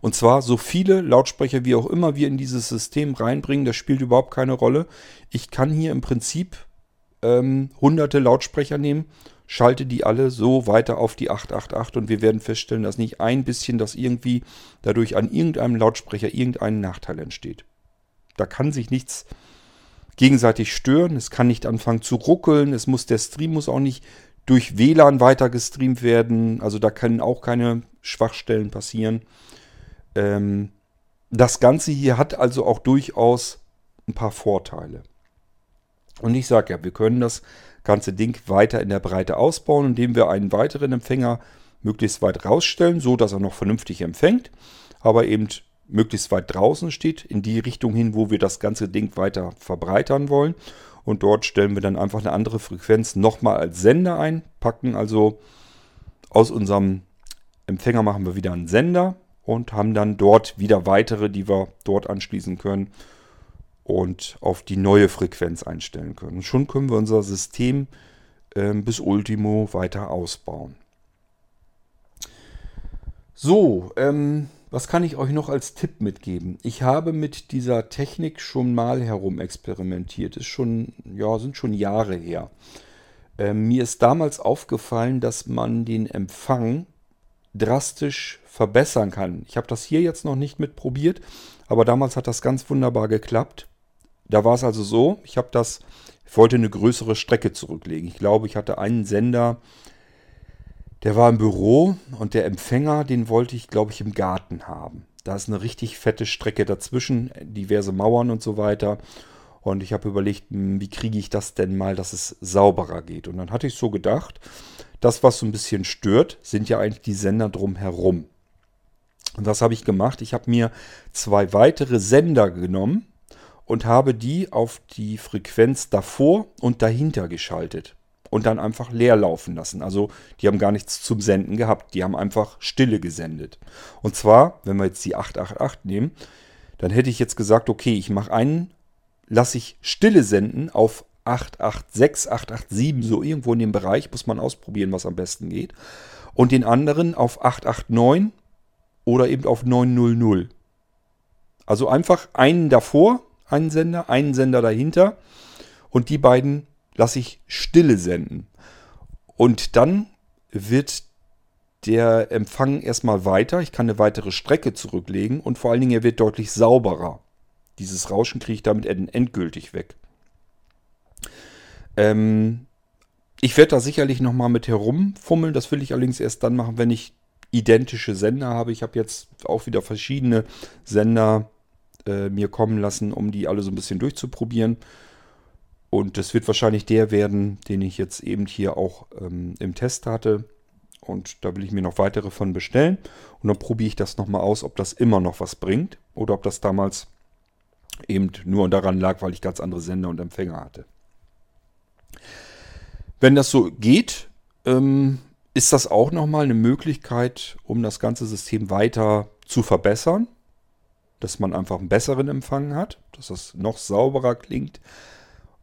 Und zwar so viele Lautsprecher wie auch immer wir in dieses System reinbringen, das spielt überhaupt keine Rolle. Ich kann hier im Prinzip ähm, hunderte Lautsprecher nehmen, schalte die alle so weiter auf die 888 und wir werden feststellen, dass nicht ein bisschen, dass irgendwie dadurch an irgendeinem Lautsprecher irgendein Nachteil entsteht. Da kann sich nichts gegenseitig stören, es kann nicht anfangen zu ruckeln, es muss der Stream muss auch nicht durch WLAN weiter gestreamt werden, also da können auch keine Schwachstellen passieren. Ähm, das Ganze hier hat also auch durchaus ein paar Vorteile. Und ich sage ja, wir können das ganze Ding weiter in der Breite ausbauen, indem wir einen weiteren Empfänger möglichst weit rausstellen, so dass er noch vernünftig empfängt, aber eben möglichst weit draußen steht, in die Richtung hin, wo wir das ganze Ding weiter verbreitern wollen. Und dort stellen wir dann einfach eine andere Frequenz nochmal als Sender ein, packen also aus unserem Empfänger machen wir wieder einen Sender und haben dann dort wieder weitere, die wir dort anschließen können und auf die neue Frequenz einstellen können. Und schon können wir unser System äh, bis Ultimo weiter ausbauen. So, ähm, was kann ich euch noch als Tipp mitgeben? Ich habe mit dieser Technik schon mal herum experimentiert. Ist schon, ja, sind schon Jahre her. Ähm, mir ist damals aufgefallen, dass man den Empfang drastisch verbessern kann. Ich habe das hier jetzt noch nicht mitprobiert, aber damals hat das ganz wunderbar geklappt. Da war es also so, ich habe das, ich wollte eine größere Strecke zurücklegen. Ich glaube, ich hatte einen Sender, der war im Büro und der Empfänger, den wollte ich, glaube ich, im Garten haben. Da ist eine richtig fette Strecke dazwischen, diverse Mauern und so weiter. Und ich habe überlegt, hm, wie kriege ich das denn mal, dass es sauberer geht. Und dann hatte ich so gedacht, das, was so ein bisschen stört, sind ja eigentlich die Sender drumherum. Und was habe ich gemacht? Ich habe mir zwei weitere Sender genommen und habe die auf die Frequenz davor und dahinter geschaltet und dann einfach leer laufen lassen. Also die haben gar nichts zum Senden gehabt, die haben einfach Stille gesendet. Und zwar, wenn wir jetzt die 888 nehmen, dann hätte ich jetzt gesagt, okay, ich mache einen, lasse ich Stille senden auf 886, 887, so irgendwo in dem Bereich, muss man ausprobieren, was am besten geht. Und den anderen auf 889 oder eben auf 900. Also einfach einen davor, einen Sender, einen Sender dahinter und die beiden lasse ich stille senden. Und dann wird der Empfang erstmal weiter. Ich kann eine weitere Strecke zurücklegen und vor allen Dingen er wird deutlich sauberer. Dieses Rauschen kriege ich damit endgültig weg. Ähm, ich werde da sicherlich nochmal mit herumfummeln. Das will ich allerdings erst dann machen, wenn ich identische Sender habe. Ich habe jetzt auch wieder verschiedene Sender äh, mir kommen lassen, um die alle so ein bisschen durchzuprobieren. Und das wird wahrscheinlich der werden, den ich jetzt eben hier auch ähm, im Test hatte. Und da will ich mir noch weitere von bestellen. Und dann probiere ich das nochmal aus, ob das immer noch was bringt. Oder ob das damals eben nur daran lag, weil ich ganz andere Sender und Empfänger hatte. Wenn das so geht, ähm, ist das auch nochmal eine Möglichkeit, um das ganze System weiter zu verbessern. Dass man einfach einen besseren Empfang hat, dass das noch sauberer klingt,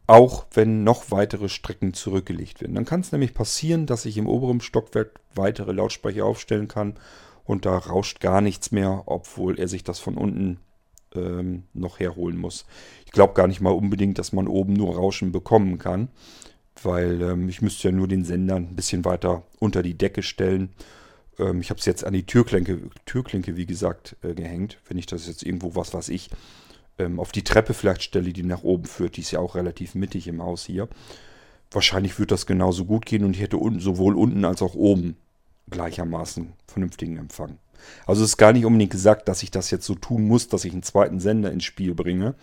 auch wenn noch weitere Strecken zurückgelegt werden. Dann kann es nämlich passieren, dass ich im oberen Stockwerk weitere Lautsprecher aufstellen kann und da rauscht gar nichts mehr, obwohl er sich das von unten ähm, noch herholen muss. Ich glaube gar nicht mal unbedingt, dass man oben nur Rauschen bekommen kann weil ähm, ich müsste ja nur den Sender ein bisschen weiter unter die Decke stellen. Ähm, ich habe es jetzt an die Türklinke, Türklinke wie gesagt, äh, gehängt. Wenn ich das jetzt irgendwo, was weiß ich, ähm, auf die Treppe vielleicht stelle, die nach oben führt, die ist ja auch relativ mittig im Haus hier. Wahrscheinlich wird das genauso gut gehen und ich hätte unten, sowohl unten als auch oben gleichermaßen vernünftigen Empfang. Also es ist gar nicht unbedingt gesagt, dass ich das jetzt so tun muss, dass ich einen zweiten Sender ins Spiel bringe.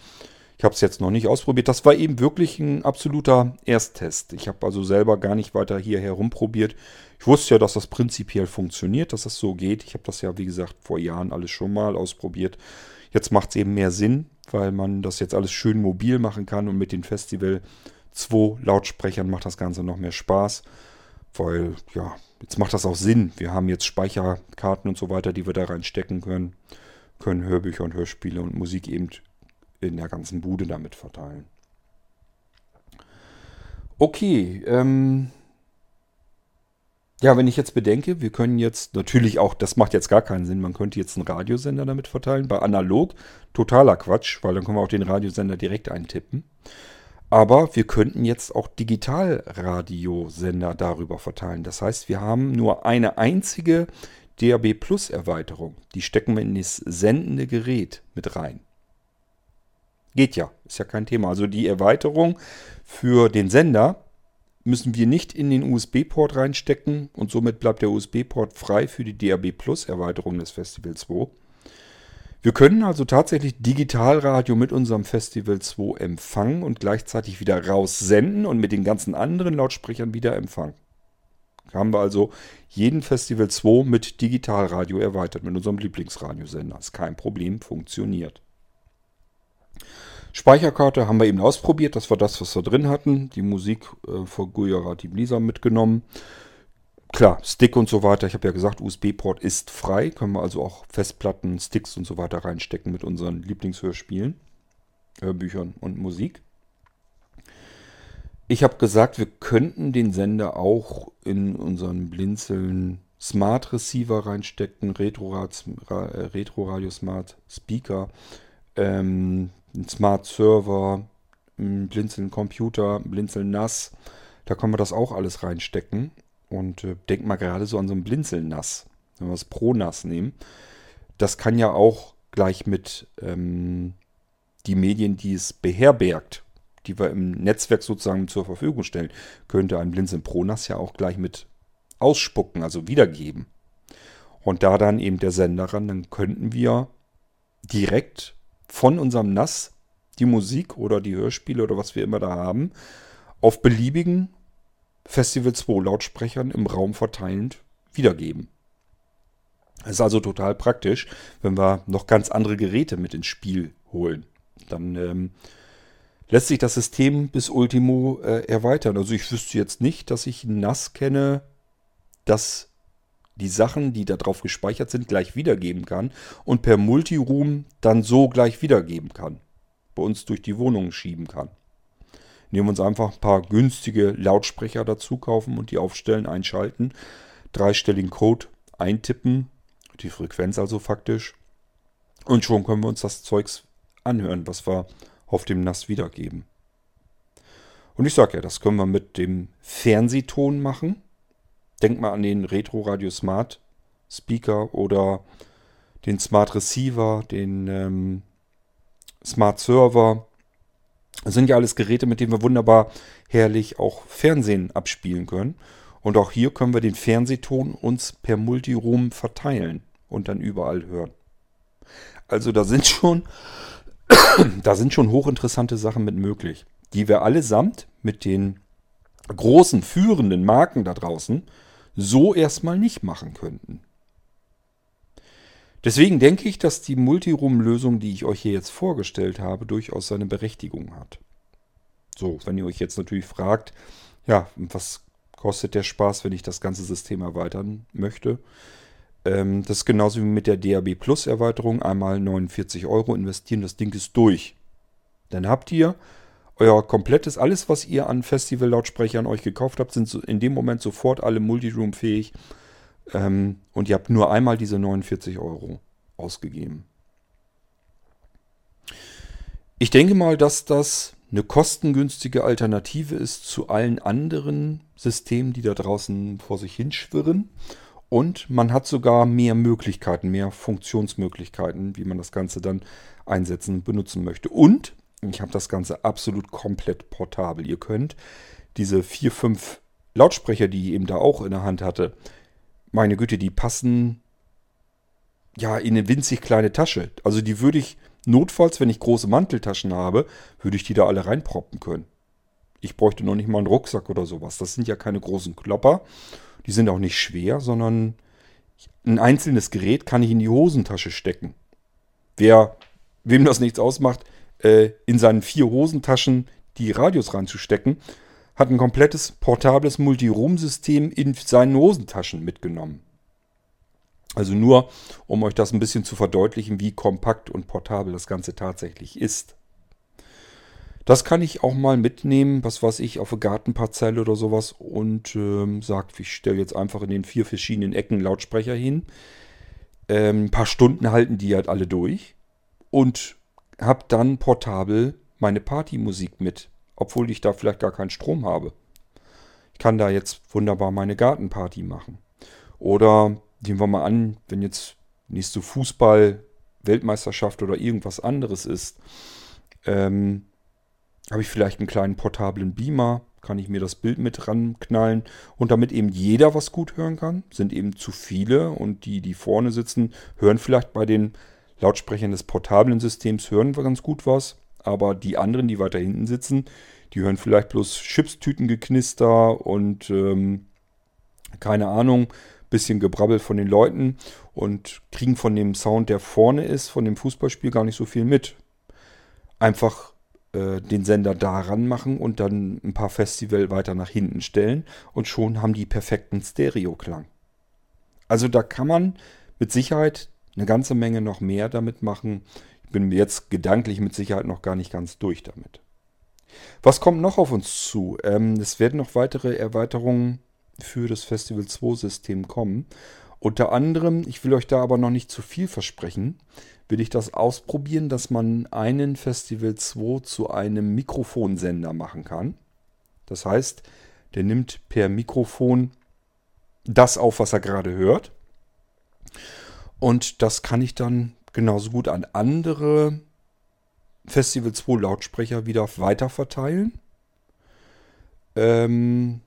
Ich habe es jetzt noch nicht ausprobiert. Das war eben wirklich ein absoluter Ersttest. Ich habe also selber gar nicht weiter hier herumprobiert. Ich wusste ja, dass das prinzipiell funktioniert, dass das so geht. Ich habe das ja, wie gesagt, vor Jahren alles schon mal ausprobiert. Jetzt macht es eben mehr Sinn, weil man das jetzt alles schön mobil machen kann und mit den Festival 2 Lautsprechern macht das Ganze noch mehr Spaß. Weil, ja, jetzt macht das auch Sinn. Wir haben jetzt Speicherkarten und so weiter, die wir da reinstecken können. Können Hörbücher und Hörspiele und Musik eben in der ganzen Bude damit verteilen. Okay, ähm, ja, wenn ich jetzt bedenke, wir können jetzt natürlich auch, das macht jetzt gar keinen Sinn, man könnte jetzt einen Radiosender damit verteilen. Bei analog totaler Quatsch, weil dann können wir auch den Radiosender direkt eintippen. Aber wir könnten jetzt auch Digitalradiosender darüber verteilen. Das heißt, wir haben nur eine einzige DAB Plus Erweiterung. Die stecken wir in das sendende Gerät mit rein. Geht ja, ist ja kein Thema. Also die Erweiterung für den Sender müssen wir nicht in den USB-Port reinstecken und somit bleibt der USB-Port frei für die DAB Plus Erweiterung des Festival 2. Wir können also tatsächlich Digitalradio mit unserem Festival 2 empfangen und gleichzeitig wieder raussenden und mit den ganzen anderen Lautsprechern wieder empfangen. Haben wir also jeden Festival 2 mit Digitalradio erweitert, mit unserem Lieblingsradiosender. Ist kein Problem, funktioniert. Speicherkarte haben wir eben ausprobiert. Das war das, was wir drin hatten. Die Musik äh, von Gujarati Blisa mitgenommen. Klar, Stick und so weiter. Ich habe ja gesagt, USB-Port ist frei. Können wir also auch Festplatten, Sticks und so weiter reinstecken mit unseren Lieblingshörspielen, Hörbüchern und Musik. Ich habe gesagt, wir könnten den Sender auch in unseren Blinzeln Smart Receiver reinstecken, Retro, äh, Radio Smart Speaker. Ähm, Smart Server, Blinzeln Computer, Blinzeln NAS. Da können wir das auch alles reinstecken. Und äh, denk mal gerade so an so ein Blinzeln NAS. Wenn wir das Pro NAS nehmen. Das kann ja auch gleich mit ähm, die Medien, die es beherbergt, die wir im Netzwerk sozusagen zur Verfügung stellen, könnte ein Blinzeln Pro NAS ja auch gleich mit ausspucken, also wiedergeben. Und da dann eben der Sender ran, dann könnten wir direkt von unserem NAS die Musik oder die Hörspiele oder was wir immer da haben, auf beliebigen Festival 2 Lautsprechern im Raum verteilend wiedergeben. Das ist also total praktisch, wenn wir noch ganz andere Geräte mit ins Spiel holen. Dann ähm, lässt sich das System bis Ultimo äh, erweitern. Also ich wüsste jetzt nicht, dass ich NAS kenne, das die Sachen, die da drauf gespeichert sind, gleich wiedergeben kann und per Multiroom dann so gleich wiedergeben kann. Bei uns durch die Wohnung schieben kann. Nehmen wir uns einfach ein paar günstige Lautsprecher dazu kaufen und die aufstellen, einschalten, dreistelligen Code eintippen, die Frequenz also faktisch. Und schon können wir uns das Zeugs anhören, was wir auf dem NAS wiedergeben. Und ich sage ja, das können wir mit dem Fernsehton machen. Denk mal an den Retro Radio Smart Speaker oder den Smart Receiver, den ähm, Smart Server. Das sind ja alles Geräte, mit denen wir wunderbar herrlich auch Fernsehen abspielen können. Und auch hier können wir den Fernsehton uns per Multiroom verteilen und dann überall hören. Also da sind schon, da sind schon hochinteressante Sachen mit möglich, die wir allesamt mit den großen führenden Marken da draußen so erstmal nicht machen könnten. Deswegen denke ich, dass die Multiroom-Lösung, die ich euch hier jetzt vorgestellt habe, durchaus seine Berechtigung hat. So, wenn ihr euch jetzt natürlich fragt, ja, was kostet der Spaß, wenn ich das ganze System erweitern möchte? Ähm, das ist genauso wie mit der DAB Plus Erweiterung. Einmal 49 Euro investieren, das Ding ist durch. Dann habt ihr euer komplettes, alles was ihr an Festival-Lautsprechern euch gekauft habt, sind in dem Moment sofort alle Multiroom fähig. Ähm, und ihr habt nur einmal diese 49 Euro ausgegeben. Ich denke mal, dass das eine kostengünstige Alternative ist zu allen anderen Systemen, die da draußen vor sich hinschwirren. Und man hat sogar mehr Möglichkeiten, mehr Funktionsmöglichkeiten, wie man das Ganze dann einsetzen und benutzen möchte. Und ich habe das Ganze absolut komplett portabel. Ihr könnt diese vier, fünf Lautsprecher, die ich eben da auch in der Hand hatte, meine Güte, die passen ja in eine winzig kleine Tasche. Also die würde ich notfalls, wenn ich große Manteltaschen habe, würde ich die da alle reinproppen können. Ich bräuchte noch nicht mal einen Rucksack oder sowas. Das sind ja keine großen Klopper. Die sind auch nicht schwer, sondern ein einzelnes Gerät kann ich in die Hosentasche stecken. Wer, wem das nichts ausmacht, äh, in seinen vier Hosentaschen die Radios reinzustecken, hat ein komplettes portables Multiroom-System in seinen Hosentaschen mitgenommen. Also nur, um euch das ein bisschen zu verdeutlichen, wie kompakt und portabel das Ganze tatsächlich ist. Das kann ich auch mal mitnehmen, was weiß ich, auf eine Gartenparzelle oder sowas und ähm, sagt, ich stelle jetzt einfach in den vier verschiedenen Ecken Lautsprecher hin. Ähm, ein paar Stunden halten die halt alle durch und habe dann portabel meine Partymusik mit obwohl ich da vielleicht gar keinen Strom habe. Ich kann da jetzt wunderbar meine Gartenparty machen. Oder nehmen wir mal an, wenn jetzt nächste Fußball, Weltmeisterschaft oder irgendwas anderes ist, ähm, habe ich vielleicht einen kleinen portablen Beamer, kann ich mir das Bild mit ranknallen und damit eben jeder was gut hören kann, sind eben zu viele und die, die vorne sitzen, hören vielleicht bei den Lautsprechern des portablen Systems, hören wir ganz gut was aber die anderen, die weiter hinten sitzen, die hören vielleicht bloß Chipstütengeknister und ähm, keine Ahnung, bisschen Gebrabbel von den Leuten und kriegen von dem Sound, der vorne ist, von dem Fußballspiel gar nicht so viel mit. Einfach äh, den Sender daran machen und dann ein paar Festival weiter nach hinten stellen und schon haben die perfekten Stereo-Klang. Also da kann man mit Sicherheit eine ganze Menge noch mehr damit machen bin jetzt gedanklich mit Sicherheit noch gar nicht ganz durch damit. Was kommt noch auf uns zu? Ähm, es werden noch weitere Erweiterungen für das Festival 2 System kommen. Unter anderem, ich will euch da aber noch nicht zu viel versprechen, will ich das ausprobieren, dass man einen Festival 2 zu einem Mikrofonsender machen kann. Das heißt, der nimmt per Mikrofon das auf, was er gerade hört. Und das kann ich dann genauso gut an andere Festival 2 Lautsprecher wieder weiter verteilen. Ähm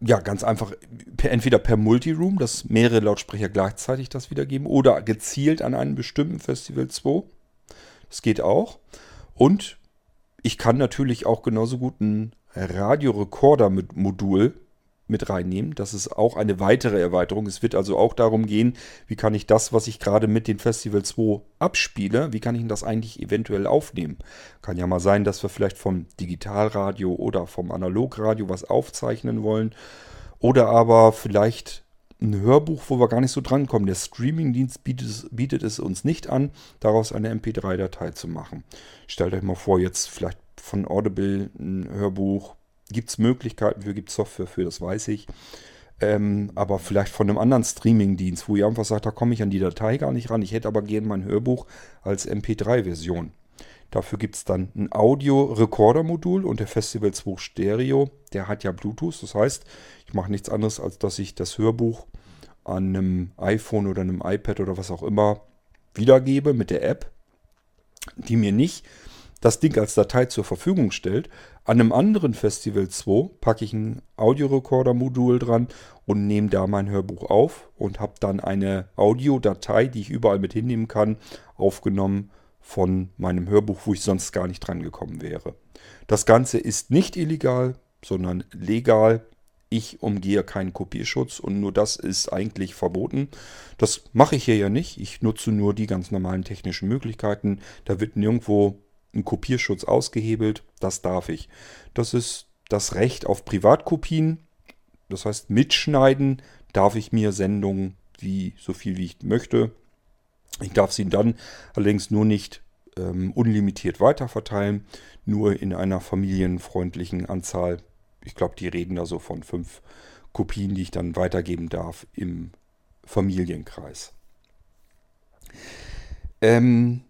ja, ganz einfach, entweder per Multiroom, dass mehrere Lautsprecher gleichzeitig das wiedergeben, oder gezielt an einem bestimmten Festival 2. Das geht auch. Und ich kann natürlich auch genauso gut ein Radiorekorder-Modul mit reinnehmen. Das ist auch eine weitere Erweiterung. Es wird also auch darum gehen, wie kann ich das, was ich gerade mit den Festival 2 abspiele, wie kann ich das eigentlich eventuell aufnehmen. Kann ja mal sein, dass wir vielleicht vom Digitalradio oder vom Analogradio was aufzeichnen wollen. Oder aber vielleicht ein Hörbuch, wo wir gar nicht so drankommen. Der Streamingdienst bietet, bietet es uns nicht an, daraus eine MP3-Datei zu machen. Stellt euch mal vor, jetzt vielleicht von Audible ein Hörbuch Gibt es Möglichkeiten für, gibt es Software für, das weiß ich. ähm, aber vielleicht von einem anderen Streaming-Dienst, wo ihr einfach sagt, da komme ich an die Datei gar nicht ran. Ich hätte aber gerne mein Hörbuch als MP3-Version. Dafür gibt es dann ein Audio-Recorder-Modul und der Festival 2 Stereo, der hat ja Bluetooth. Das heißt, ich mache nichts anderes, als dass ich das Hörbuch an einem iPhone oder einem iPad oder was auch immer wiedergebe mit der App, die mir nicht das Ding als Datei zur Verfügung stellt. An einem anderen Festival 2 packe ich ein Audiorekorder-Modul dran und nehme da mein Hörbuch auf und habe dann eine Audiodatei, die ich überall mit hinnehmen kann, aufgenommen von meinem Hörbuch, wo ich sonst gar nicht dran gekommen wäre. Das Ganze ist nicht illegal, sondern legal. Ich umgehe keinen Kopierschutz und nur das ist eigentlich verboten. Das mache ich hier ja nicht. Ich nutze nur die ganz normalen technischen Möglichkeiten. Da wird nirgendwo ein Kopierschutz ausgehebelt. Das darf ich. Das ist das Recht auf Privatkopien. Das heißt, mitschneiden darf ich mir Sendungen wie so viel wie ich möchte. Ich darf sie dann allerdings nur nicht ähm, unlimitiert weiterverteilen, nur in einer familienfreundlichen Anzahl. Ich glaube, die reden da so von fünf Kopien, die ich dann weitergeben darf im Familienkreis. Ähm,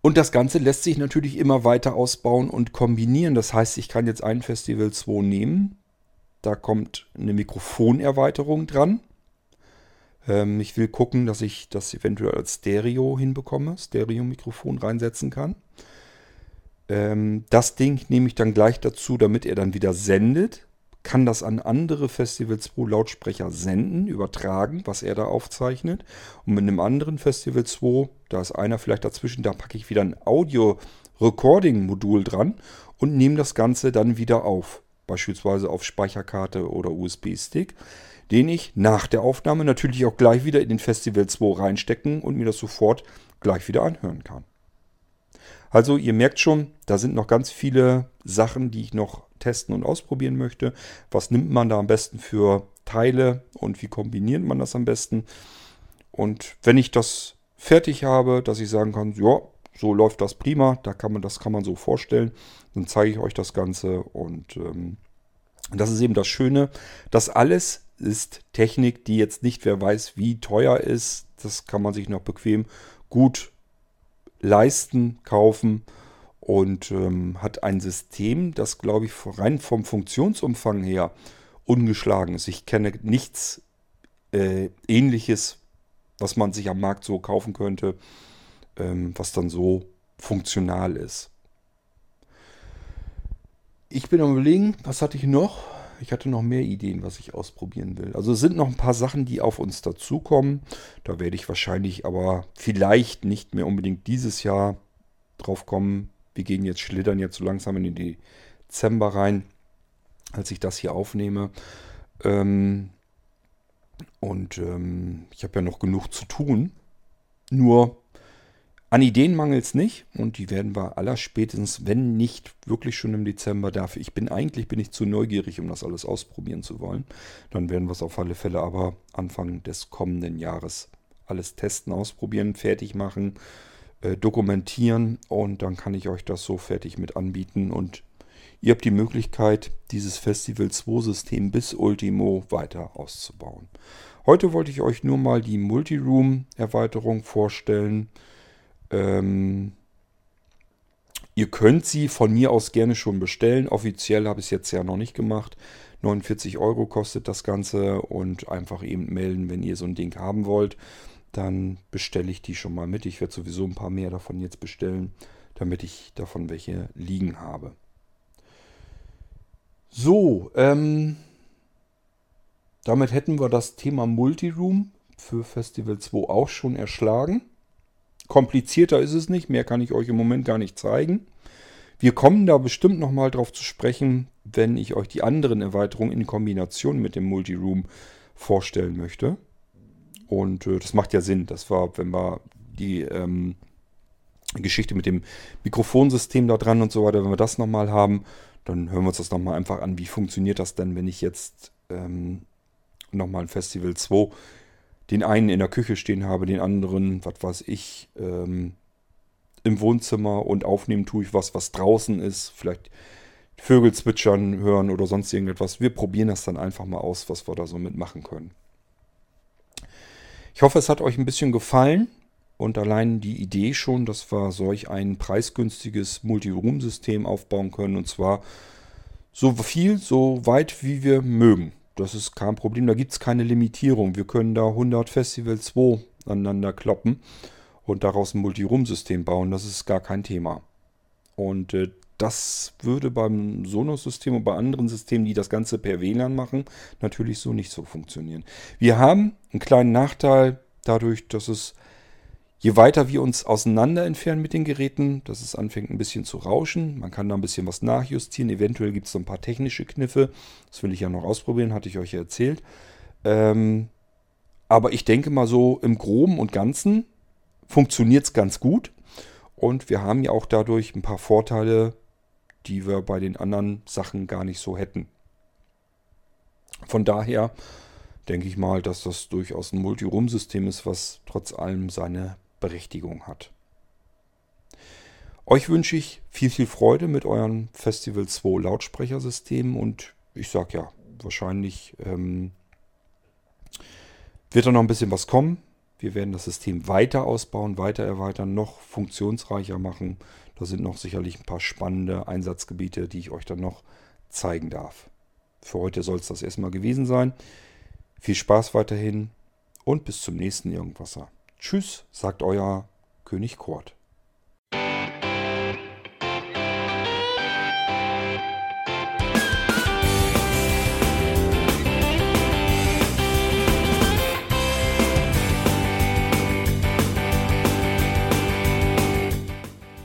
und das Ganze lässt sich natürlich immer weiter ausbauen und kombinieren. Das heißt, ich kann jetzt ein Festival 2 nehmen. Da kommt eine Mikrofonerweiterung dran. Ähm, ich will gucken, dass ich das eventuell als Stereo hinbekomme, Stereo-Mikrofon reinsetzen kann. Ähm, das Ding nehme ich dann gleich dazu, damit er dann wieder sendet. Kann das an andere Festivals pro Lautsprecher senden, übertragen, was er da aufzeichnet. Und mit einem anderen Festival 2, da ist einer vielleicht dazwischen, da packe ich wieder ein Audio-Recording-Modul dran und nehme das Ganze dann wieder auf. Beispielsweise auf Speicherkarte oder USB-Stick den ich nach der Aufnahme natürlich auch gleich wieder in den Festival 2 reinstecken und mir das sofort gleich wieder anhören kann. Also ihr merkt schon, da sind noch ganz viele Sachen, die ich noch testen und ausprobieren möchte. Was nimmt man da am besten für Teile und wie kombiniert man das am besten? Und wenn ich das fertig habe, dass ich sagen kann, ja, so läuft das prima, da kann man, das kann man so vorstellen, dann zeige ich euch das Ganze und ähm, das ist eben das Schöne, dass alles ist Technik, die jetzt nicht wer weiß, wie teuer ist. Das kann man sich noch bequem gut leisten, kaufen und ähm, hat ein System, das, glaube ich, rein vom Funktionsumfang her ungeschlagen ist. Ich kenne nichts äh, ähnliches, was man sich am Markt so kaufen könnte, ähm, was dann so funktional ist. Ich bin am überlegen, was hatte ich noch? Ich hatte noch mehr Ideen, was ich ausprobieren will. Also es sind noch ein paar Sachen, die auf uns dazukommen. Da werde ich wahrscheinlich aber vielleicht nicht mehr unbedingt dieses Jahr drauf kommen. Wir gehen jetzt, schlittern jetzt so langsam in den Dezember rein, als ich das hier aufnehme. Ähm, und ähm, ich habe ja noch genug zu tun. Nur an Ideen mangelt es nicht und die werden wir aller spätestens, wenn nicht wirklich schon im Dezember dafür. Ich bin eigentlich bin ich zu neugierig, um das alles ausprobieren zu wollen. Dann werden wir es auf alle Fälle aber Anfang des kommenden Jahres alles testen, ausprobieren, fertig machen, äh, dokumentieren und dann kann ich euch das so fertig mit anbieten und ihr habt die Möglichkeit, dieses Festival 2 System bis Ultimo weiter auszubauen. Heute wollte ich euch nur mal die Multiroom Erweiterung vorstellen ähm, ihr könnt sie von mir aus gerne schon bestellen. Offiziell habe ich es jetzt ja noch nicht gemacht. 49 Euro kostet das Ganze und einfach eben melden, wenn ihr so ein Ding haben wollt. Dann bestelle ich die schon mal mit. Ich werde sowieso ein paar mehr davon jetzt bestellen, damit ich davon welche liegen habe. So, ähm, damit hätten wir das Thema Multiroom für Festival 2 auch schon erschlagen. Komplizierter ist es nicht, mehr kann ich euch im Moment gar nicht zeigen. Wir kommen da bestimmt nochmal drauf zu sprechen, wenn ich euch die anderen Erweiterungen in Kombination mit dem Multiroom vorstellen möchte. Und äh, das macht ja Sinn. Das war, wenn wir die ähm, Geschichte mit dem Mikrofonsystem da dran und so weiter, wenn wir das nochmal haben, dann hören wir uns das nochmal einfach an. Wie funktioniert das denn, wenn ich jetzt ähm, nochmal ein Festival 2 den einen in der Küche stehen habe, den anderen, was weiß ich, ähm, im Wohnzimmer und aufnehmen tue ich was, was draußen ist. Vielleicht Vögel zwitschern hören oder sonst irgendetwas. Wir probieren das dann einfach mal aus, was wir da so mitmachen können. Ich hoffe, es hat euch ein bisschen gefallen und allein die Idee schon, dass wir solch ein preisgünstiges Multi-Room-System aufbauen können und zwar so viel, so weit wie wir mögen. Das ist kein Problem, da gibt es keine Limitierung. Wir können da 100 Festival 2 aneinander kloppen und daraus ein Multi-Room-System bauen. Das ist gar kein Thema. Und äh, das würde beim Sonos-System und bei anderen Systemen, die das Ganze per WLAN machen, natürlich so nicht so funktionieren. Wir haben einen kleinen Nachteil dadurch, dass es, je weiter wir uns auseinander entfernen mit den Geräten, dass es anfängt ein bisschen zu rauschen. Man kann da ein bisschen was nachjustieren. Eventuell gibt es so ein paar technische Kniffe. Das will ich ja noch ausprobieren, hatte ich euch ja erzählt. Ähm, aber ich denke mal so im Groben und Ganzen funktioniert es ganz gut. Und wir haben ja auch dadurch ein paar Vorteile, die wir bei den anderen Sachen gar nicht so hätten. Von daher denke ich mal, dass das durchaus ein Multi-Room-System ist, was trotz allem seine Berechtigung hat. Euch wünsche ich viel, viel Freude mit euren Festival 2 Lautsprechersystemen und ich sage ja, wahrscheinlich ähm, wird da noch ein bisschen was kommen. Wir werden das System weiter ausbauen, weiter erweitern, noch funktionsreicher machen. Da sind noch sicherlich ein paar spannende Einsatzgebiete, die ich euch dann noch zeigen darf. Für heute soll es das erstmal gewesen sein. Viel Spaß weiterhin und bis zum nächsten Irgendwasser. Tschüss, sagt euer König Kurt.